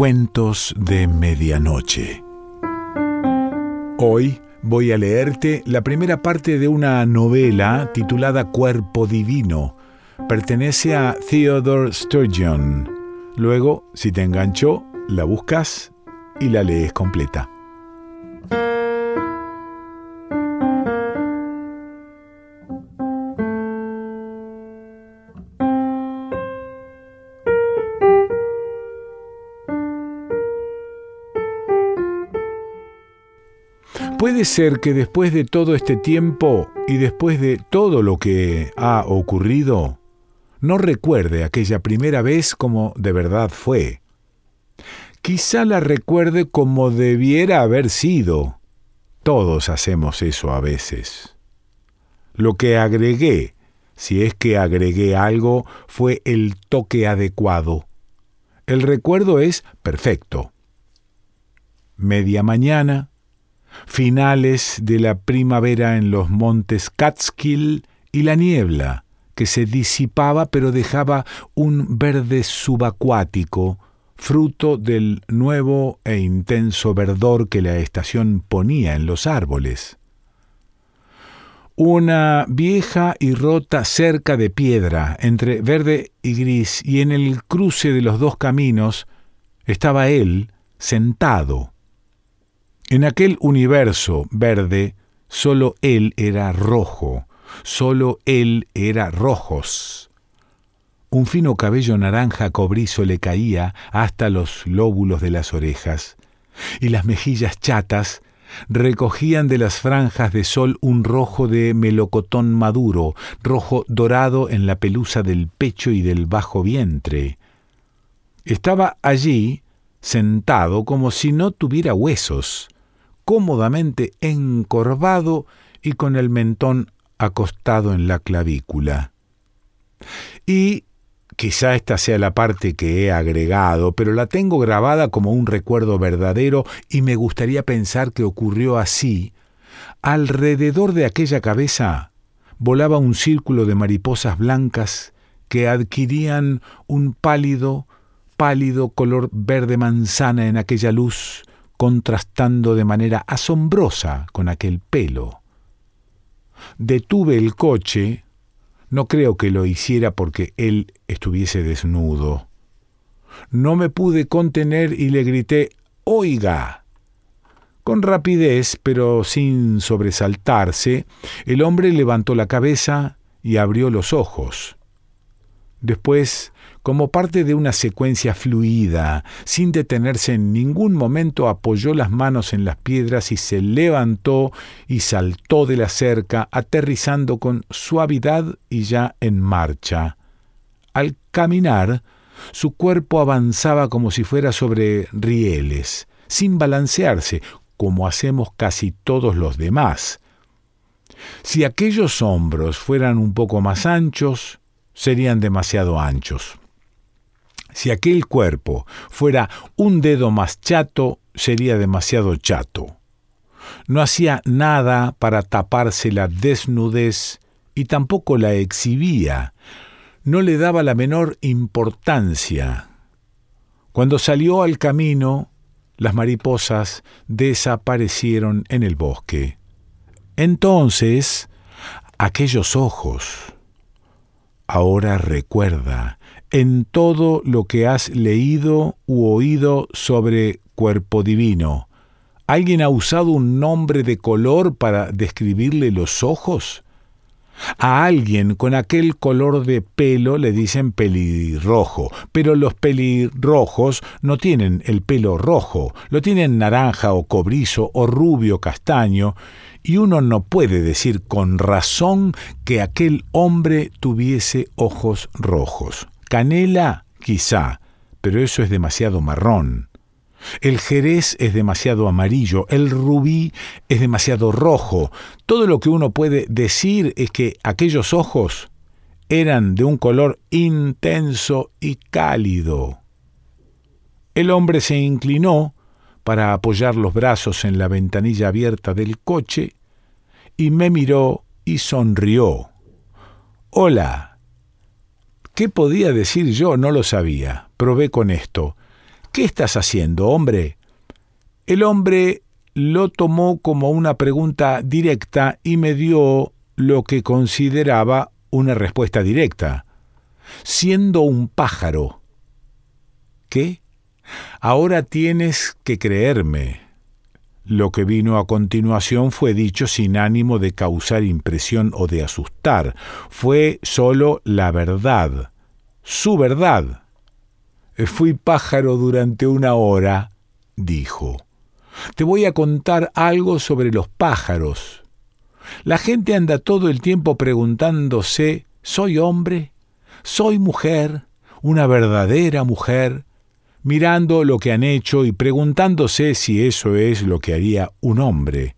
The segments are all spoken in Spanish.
Cuentos de Medianoche. Hoy voy a leerte la primera parte de una novela titulada Cuerpo Divino. Pertenece a Theodore Sturgeon. Luego, si te enganchó, la buscas y la lees completa. Puede ser que después de todo este tiempo y después de todo lo que ha ocurrido, no recuerde aquella primera vez como de verdad fue. Quizá la recuerde como debiera haber sido. Todos hacemos eso a veces. Lo que agregué, si es que agregué algo, fue el toque adecuado. El recuerdo es perfecto. Media mañana, finales de la primavera en los montes Catskill y la niebla, que se disipaba pero dejaba un verde subacuático, fruto del nuevo e intenso verdor que la estación ponía en los árboles. Una vieja y rota cerca de piedra entre verde y gris, y en el cruce de los dos caminos estaba él sentado, en aquel universo verde, solo él era rojo, solo él era rojos. Un fino cabello naranja cobrizo le caía hasta los lóbulos de las orejas, y las mejillas chatas recogían de las franjas de sol un rojo de melocotón maduro, rojo dorado en la pelusa del pecho y del bajo vientre. Estaba allí, sentado como si no tuviera huesos, cómodamente encorvado y con el mentón acostado en la clavícula. Y quizá esta sea la parte que he agregado, pero la tengo grabada como un recuerdo verdadero y me gustaría pensar que ocurrió así. Alrededor de aquella cabeza volaba un círculo de mariposas blancas que adquirían un pálido, pálido color verde manzana en aquella luz contrastando de manera asombrosa con aquel pelo. Detuve el coche, no creo que lo hiciera porque él estuviese desnudo. No me pude contener y le grité Oiga. Con rapidez, pero sin sobresaltarse, el hombre levantó la cabeza y abrió los ojos. Después como parte de una secuencia fluida, sin detenerse en ningún momento, apoyó las manos en las piedras y se levantó y saltó de la cerca, aterrizando con suavidad y ya en marcha. Al caminar, su cuerpo avanzaba como si fuera sobre rieles, sin balancearse, como hacemos casi todos los demás. Si aquellos hombros fueran un poco más anchos, serían demasiado anchos. Si aquel cuerpo fuera un dedo más chato, sería demasiado chato. No hacía nada para taparse la desnudez y tampoco la exhibía. No le daba la menor importancia. Cuando salió al camino, las mariposas desaparecieron en el bosque. Entonces, aquellos ojos. Ahora recuerda en todo lo que has leído u oído sobre cuerpo divino. ¿Alguien ha usado un nombre de color para describirle los ojos? A alguien con aquel color de pelo le dicen pelirrojo, pero los pelirrojos no tienen el pelo rojo, lo tienen naranja o cobrizo o rubio castaño, y uno no puede decir con razón que aquel hombre tuviese ojos rojos. Canela, quizá, pero eso es demasiado marrón. El jerez es demasiado amarillo, el rubí es demasiado rojo. Todo lo que uno puede decir es que aquellos ojos eran de un color intenso y cálido. El hombre se inclinó para apoyar los brazos en la ventanilla abierta del coche y me miró y sonrió. Hola, ¿Qué podía decir yo? No lo sabía. Probé con esto. ¿Qué estás haciendo, hombre? El hombre lo tomó como una pregunta directa y me dio lo que consideraba una respuesta directa. Siendo un pájaro. ¿Qué? Ahora tienes que creerme. Lo que vino a continuación fue dicho sin ánimo de causar impresión o de asustar. Fue sólo la verdad. Su verdad. Fui pájaro durante una hora, dijo. Te voy a contar algo sobre los pájaros. La gente anda todo el tiempo preguntándose, ¿soy hombre? ¿Soy mujer? ¿Una verdadera mujer? mirando lo que han hecho y preguntándose si eso es lo que haría un hombre.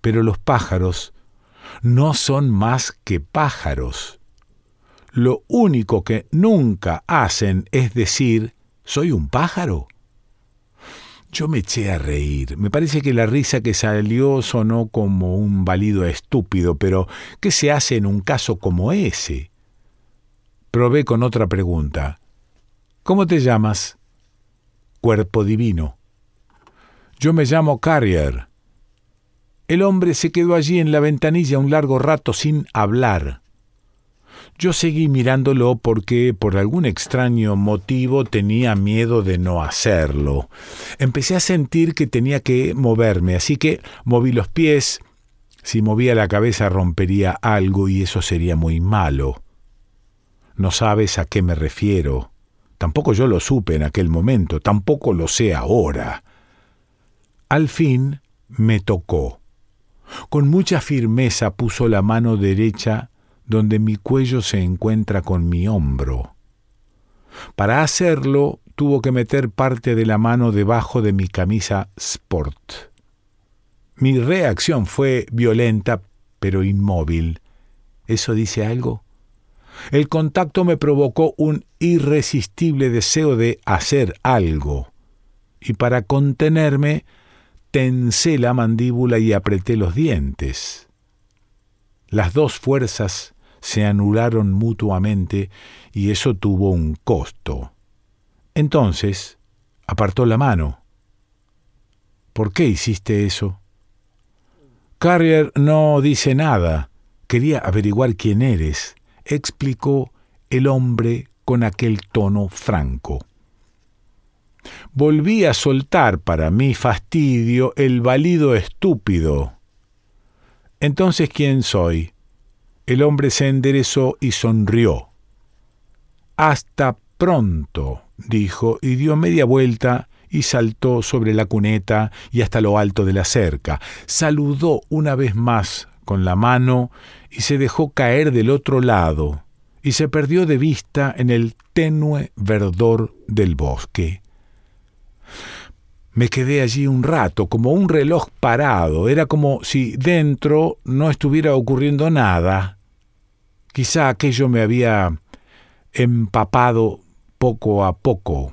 Pero los pájaros no son más que pájaros. Lo único que nunca hacen es decir, ¿soy un pájaro? Yo me eché a reír. Me parece que la risa que salió sonó como un balido estúpido, pero ¿qué se hace en un caso como ese? Probé con otra pregunta. ¿Cómo te llamas? Cuerpo divino. Yo me llamo Carrier. El hombre se quedó allí en la ventanilla un largo rato sin hablar. Yo seguí mirándolo porque por algún extraño motivo tenía miedo de no hacerlo. Empecé a sentir que tenía que moverme, así que moví los pies. Si movía la cabeza rompería algo y eso sería muy malo. No sabes a qué me refiero. Tampoco yo lo supe en aquel momento, tampoco lo sé ahora. Al fin me tocó. Con mucha firmeza puso la mano derecha donde mi cuello se encuentra con mi hombro. Para hacerlo tuvo que meter parte de la mano debajo de mi camisa sport. Mi reacción fue violenta, pero inmóvil. ¿Eso dice algo? El contacto me provocó un irresistible deseo de hacer algo, y para contenerme tensé la mandíbula y apreté los dientes. Las dos fuerzas se anularon mutuamente y eso tuvo un costo. Entonces, apartó la mano. ¿Por qué hiciste eso? Carrier no dice nada. Quería averiguar quién eres, explicó el hombre con aquel tono franco. Volví a soltar para mi fastidio el balido estúpido. Entonces, ¿quién soy? El hombre se enderezó y sonrió. Hasta pronto, dijo, y dio media vuelta y saltó sobre la cuneta y hasta lo alto de la cerca. Saludó una vez más con la mano y se dejó caer del otro lado y se perdió de vista en el tenue verdor del bosque. Me quedé allí un rato, como un reloj parado. Era como si dentro no estuviera ocurriendo nada. Quizá aquello me había empapado poco a poco.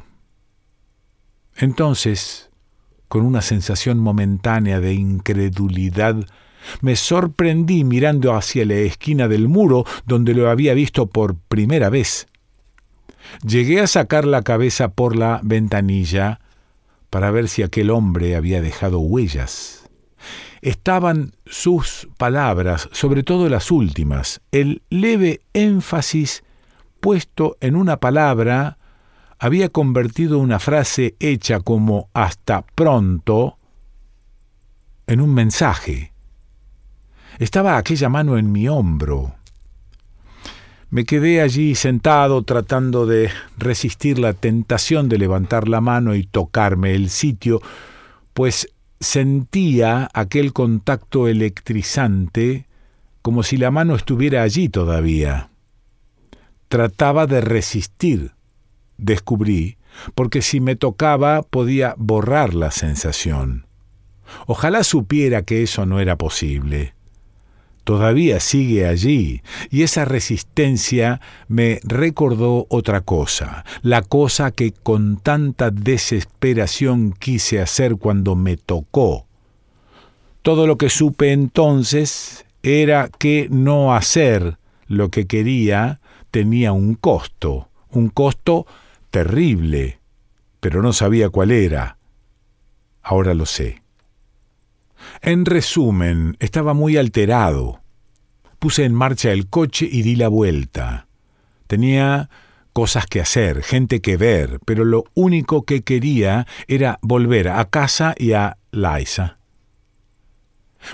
Entonces, con una sensación momentánea de incredulidad, me sorprendí mirando hacia la esquina del muro donde lo había visto por primera vez. Llegué a sacar la cabeza por la ventanilla para ver si aquel hombre había dejado huellas. Estaban sus palabras, sobre todo las últimas, el leve énfasis puesto en una palabra había convertido una frase hecha como hasta pronto en un mensaje. Estaba aquella mano en mi hombro, me quedé allí sentado tratando de resistir la tentación de levantar la mano y tocarme el sitio, pues sentía aquel contacto electrizante como si la mano estuviera allí todavía. Trataba de resistir, descubrí, porque si me tocaba podía borrar la sensación. Ojalá supiera que eso no era posible todavía sigue allí, y esa resistencia me recordó otra cosa, la cosa que con tanta desesperación quise hacer cuando me tocó. Todo lo que supe entonces era que no hacer lo que quería tenía un costo, un costo terrible, pero no sabía cuál era. Ahora lo sé. En resumen, estaba muy alterado. Puse en marcha el coche y di la vuelta. Tenía cosas que hacer, gente que ver, pero lo único que quería era volver a casa y a Liza.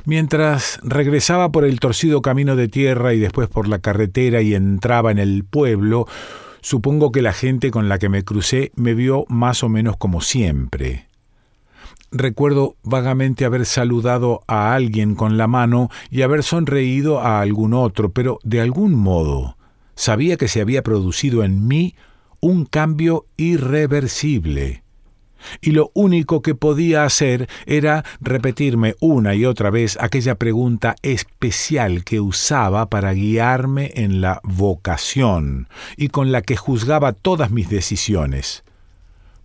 Mientras regresaba por el torcido camino de tierra y después por la carretera y entraba en el pueblo, supongo que la gente con la que me crucé me vio más o menos como siempre. Recuerdo vagamente haber saludado a alguien con la mano y haber sonreído a algún otro, pero de algún modo sabía que se había producido en mí un cambio irreversible. Y lo único que podía hacer era repetirme una y otra vez aquella pregunta especial que usaba para guiarme en la vocación y con la que juzgaba todas mis decisiones.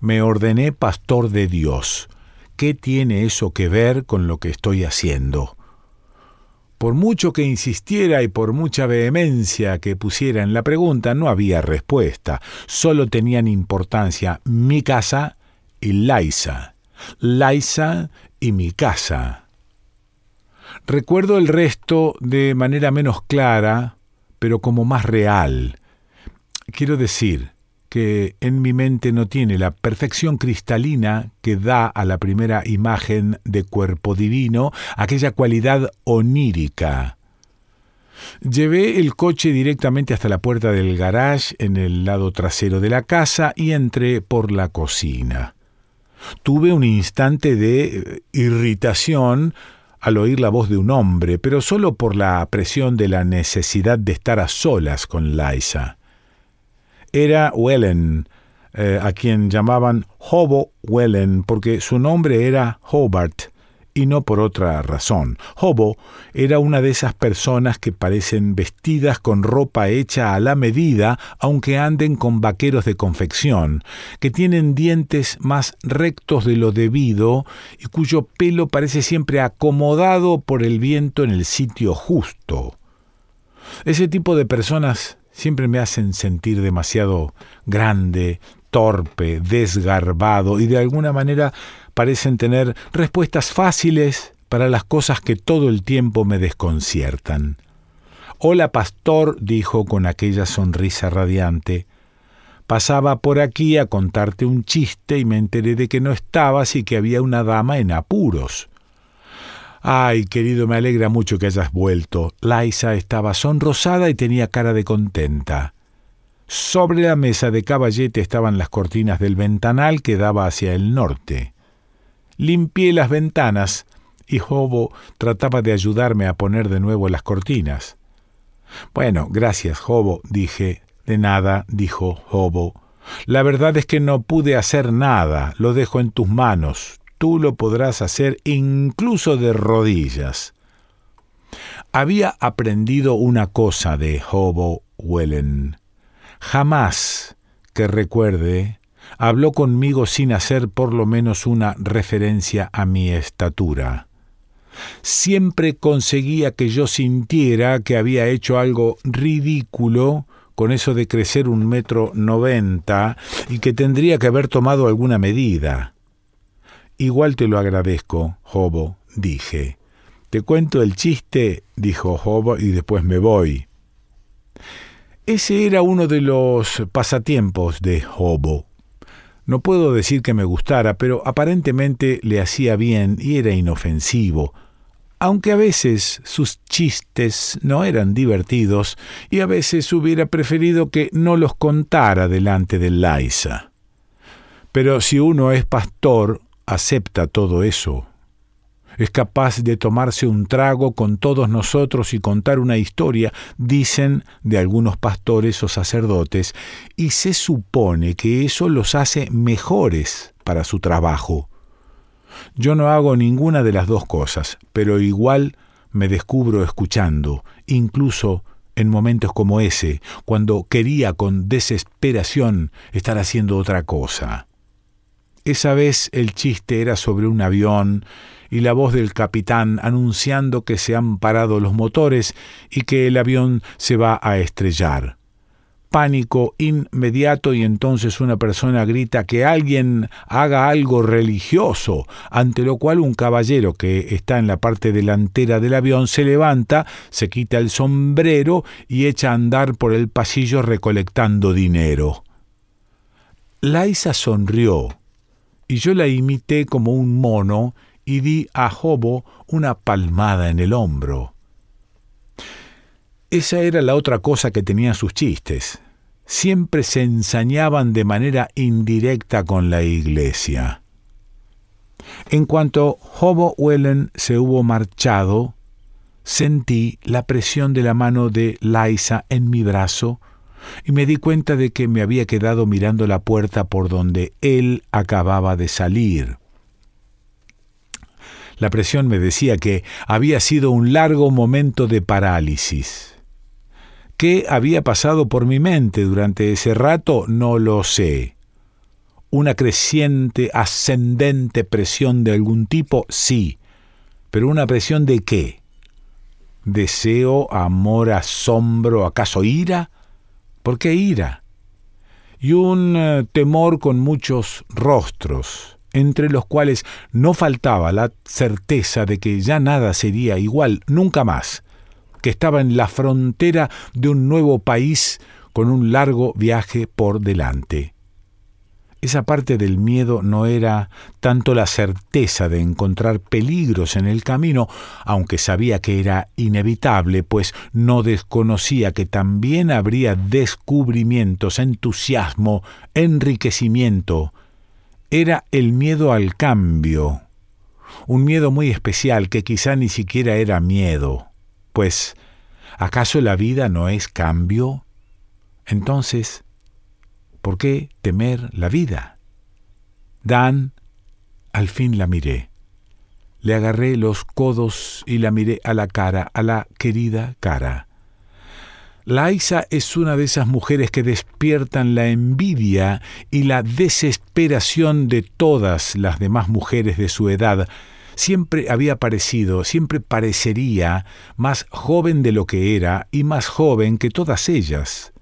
Me ordené pastor de Dios. ¿Qué tiene eso que ver con lo que estoy haciendo? Por mucho que insistiera y por mucha vehemencia que pusiera en la pregunta, no había respuesta. Solo tenían importancia mi casa y Laisa. Laisa y mi casa. Recuerdo el resto de manera menos clara, pero como más real. Quiero decir, que en mi mente no tiene la perfección cristalina que da a la primera imagen de cuerpo divino aquella cualidad onírica. Llevé el coche directamente hasta la puerta del garage en el lado trasero de la casa y entré por la cocina. Tuve un instante de eh, irritación al oír la voz de un hombre, pero solo por la presión de la necesidad de estar a solas con Liza era Wellen, eh, a quien llamaban Hobo Wellen porque su nombre era Hobart y no por otra razón. Hobo era una de esas personas que parecen vestidas con ropa hecha a la medida, aunque anden con vaqueros de confección, que tienen dientes más rectos de lo debido y cuyo pelo parece siempre acomodado por el viento en el sitio justo. Ese tipo de personas siempre me hacen sentir demasiado grande, torpe, desgarbado y de alguna manera parecen tener respuestas fáciles para las cosas que todo el tiempo me desconciertan. Hola, pastor, dijo con aquella sonrisa radiante. Pasaba por aquí a contarte un chiste y me enteré de que no estabas y que había una dama en apuros. Ay, querido, me alegra mucho que hayas vuelto. Laisa estaba sonrosada y tenía cara de contenta. Sobre la mesa de caballete estaban las cortinas del ventanal que daba hacia el norte. Limpié las ventanas y Jobo trataba de ayudarme a poner de nuevo las cortinas. Bueno, gracias, Jobo, dije. De nada, dijo Jobo. La verdad es que no pude hacer nada. Lo dejo en tus manos tú lo podrás hacer incluso de rodillas. Había aprendido una cosa de Hobo Wellen. Jamás, que recuerde, habló conmigo sin hacer por lo menos una referencia a mi estatura. Siempre conseguía que yo sintiera que había hecho algo ridículo con eso de crecer un metro noventa y que tendría que haber tomado alguna medida. Igual te lo agradezco, Jobo, dije. Te cuento el chiste, dijo Jobo, y después me voy. Ese era uno de los pasatiempos de Jobo. No puedo decir que me gustara, pero aparentemente le hacía bien y era inofensivo, aunque a veces sus chistes no eran divertidos y a veces hubiera preferido que no los contara delante de Laisa. Pero si uno es pastor, acepta todo eso. Es capaz de tomarse un trago con todos nosotros y contar una historia, dicen de algunos pastores o sacerdotes, y se supone que eso los hace mejores para su trabajo. Yo no hago ninguna de las dos cosas, pero igual me descubro escuchando, incluso en momentos como ese, cuando quería con desesperación estar haciendo otra cosa. Esa vez el chiste era sobre un avión y la voz del capitán anunciando que se han parado los motores y que el avión se va a estrellar. pánico inmediato y entonces una persona grita que alguien haga algo religioso, ante lo cual un caballero que está en la parte delantera del avión se levanta, se quita el sombrero y echa a andar por el pasillo recolectando dinero. Laisa sonrió y yo la imité como un mono y di a Jobo una palmada en el hombro. Esa era la otra cosa que tenía sus chistes. Siempre se ensañaban de manera indirecta con la iglesia. En cuanto Hobo Wellen se hubo marchado, sentí la presión de la mano de Liza en mi brazo y me di cuenta de que me había quedado mirando la puerta por donde él acababa de salir. La presión me decía que había sido un largo momento de parálisis. ¿Qué había pasado por mi mente durante ese rato? No lo sé. ¿Una creciente, ascendente presión de algún tipo? Sí. ¿Pero una presión de qué? ¿Deseo, amor, asombro, acaso ira? ¿Por qué ira? Y un eh, temor con muchos rostros, entre los cuales no faltaba la certeza de que ya nada sería igual nunca más que estaba en la frontera de un nuevo país con un largo viaje por delante. Esa parte del miedo no era tanto la certeza de encontrar peligros en el camino, aunque sabía que era inevitable, pues no desconocía que también habría descubrimientos, entusiasmo, enriquecimiento. Era el miedo al cambio, un miedo muy especial que quizá ni siquiera era miedo. Pues, ¿acaso la vida no es cambio? Entonces, ¿por qué temer la vida? Dan, al fin la miré. Le agarré los codos y la miré a la cara, a la querida cara. Laisa es una de esas mujeres que despiertan la envidia y la desesperación de todas las demás mujeres de su edad, siempre había parecido, siempre parecería más joven de lo que era y más joven que todas ellas.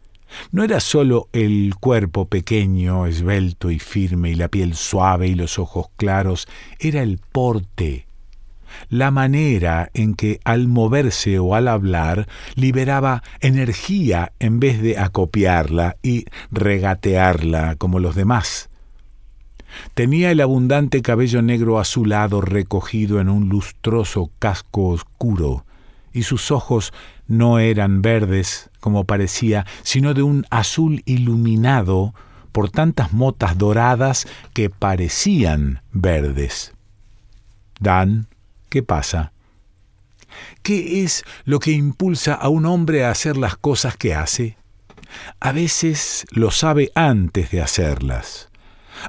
No era sólo el cuerpo pequeño, esbelto y firme, y la piel suave y los ojos claros, era el porte, la manera en que al moverse o al hablar liberaba energía en vez de acopiarla y regatearla como los demás. Tenía el abundante cabello negro azulado recogido en un lustroso casco oscuro, y sus ojos no eran verdes, como parecía, sino de un azul iluminado por tantas motas doradas que parecían verdes. Dan, ¿qué pasa? ¿Qué es lo que impulsa a un hombre a hacer las cosas que hace? A veces lo sabe antes de hacerlas.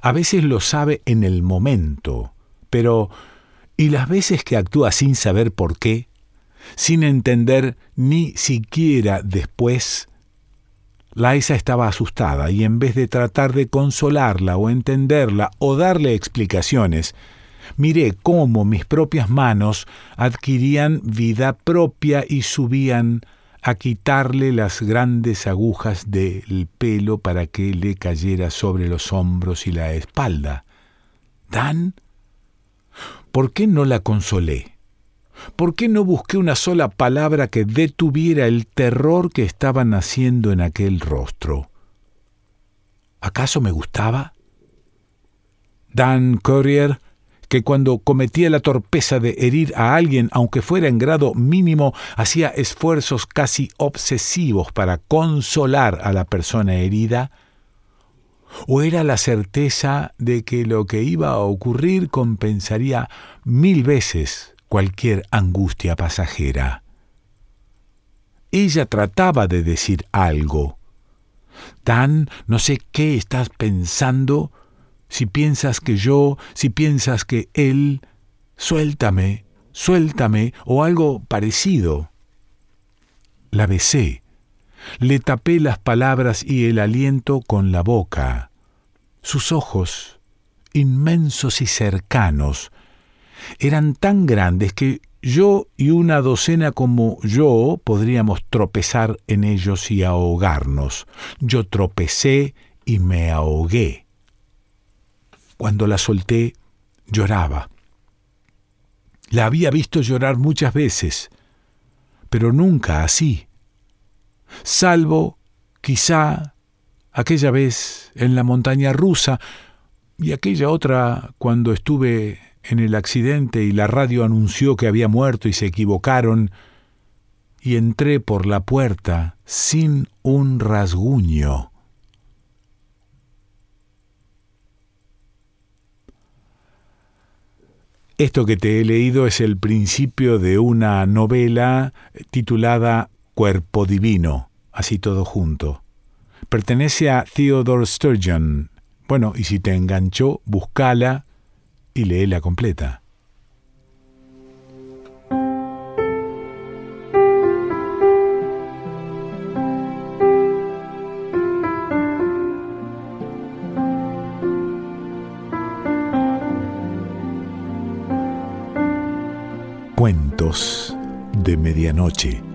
A veces lo sabe en el momento, pero ¿y las veces que actúa sin saber por qué? Sin entender ni siquiera después. Laisa estaba asustada y en vez de tratar de consolarla o entenderla o darle explicaciones, miré cómo mis propias manos adquirían vida propia y subían a quitarle las grandes agujas del pelo para que le cayera sobre los hombros y la espalda. ¿Dan? ¿Por qué no la consolé? ¿Por qué no busqué una sola palabra que detuviera el terror que estaba naciendo en aquel rostro? ¿Acaso me gustaba? Dan Courier que cuando cometía la torpeza de herir a alguien, aunque fuera en grado mínimo, hacía esfuerzos casi obsesivos para consolar a la persona herida? ¿O era la certeza de que lo que iba a ocurrir compensaría mil veces cualquier angustia pasajera? Ella trataba de decir algo. Tan, no sé qué estás pensando, si piensas que yo, si piensas que él, suéltame, suéltame o algo parecido. La besé, le tapé las palabras y el aliento con la boca. Sus ojos, inmensos y cercanos, eran tan grandes que yo y una docena como yo podríamos tropezar en ellos y ahogarnos. Yo tropecé y me ahogué. Cuando la solté, lloraba. La había visto llorar muchas veces, pero nunca así. Salvo, quizá, aquella vez en la montaña rusa y aquella otra cuando estuve en el accidente y la radio anunció que había muerto y se equivocaron, y entré por la puerta sin un rasguño. Esto que te he leído es el principio de una novela titulada Cuerpo Divino, así todo junto. Pertenece a Theodore Sturgeon. Bueno, y si te enganchó, búscala y léela completa. Cuentos de Medianoche.